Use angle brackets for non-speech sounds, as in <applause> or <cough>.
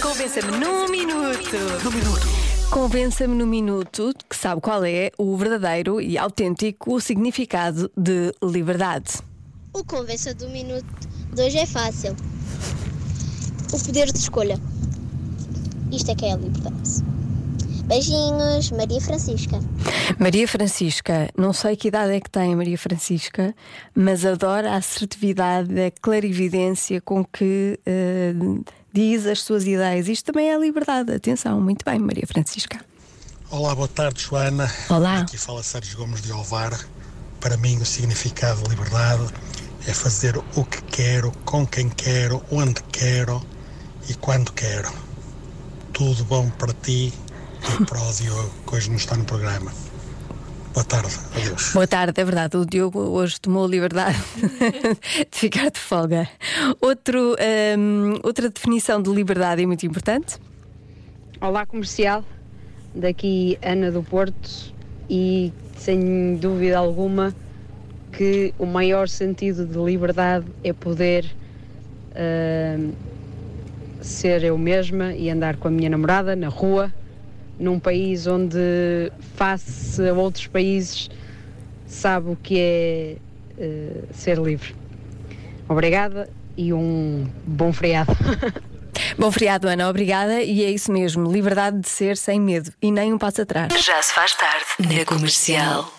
Convença-me num minuto. Num minuto. Convença-me num minuto que sabe qual é o verdadeiro e autêntico significado de liberdade. O convença do minuto de hoje é fácil. O poder de escolha. Isto é que é a liberdade. Beijinhos, Maria Francisca. Maria Francisca, não sei que idade é que tem a Maria Francisca, mas adora a assertividade, a clarividência com que uh, diz as suas ideias. Isto também é a liberdade. Atenção, muito bem, Maria Francisca. Olá, boa tarde, Joana. Olá. Aqui fala Sérgio Gomes de Alvar. Para mim, o significado de liberdade é fazer o que quero, com quem quero, onde quero e quando quero. Tudo bom para ti para o Diogo, que hoje não está no programa. Boa tarde, adeus. Boa tarde, é verdade. O Diogo hoje tomou a liberdade <laughs> de ficar de folga. Outro, um, outra definição de liberdade é muito importante. Olá, comercial. Daqui Ana do Porto e sem dúvida alguma que o maior sentido de liberdade é poder uh, ser eu mesma e andar com a minha namorada na rua, num país onde, face a outros países, sabe o que é uh, ser livre. Obrigada e um bom feriado. <laughs> Bom feriado, Ana, obrigada. E é isso mesmo, liberdade de ser sem medo e nem um passo atrás. Já se faz tarde na comercial.